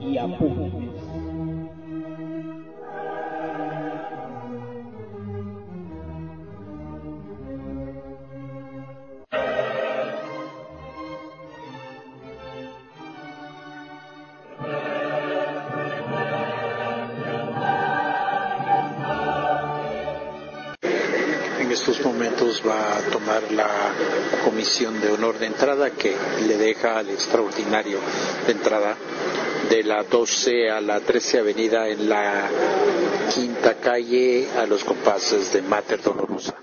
y apunte. En estos momentos va a tomar la comisión de honor de entrada que le deja al extraordinario de entrada de la 12 a la 13 avenida en la quinta calle a los compases de Mater Dolorosa.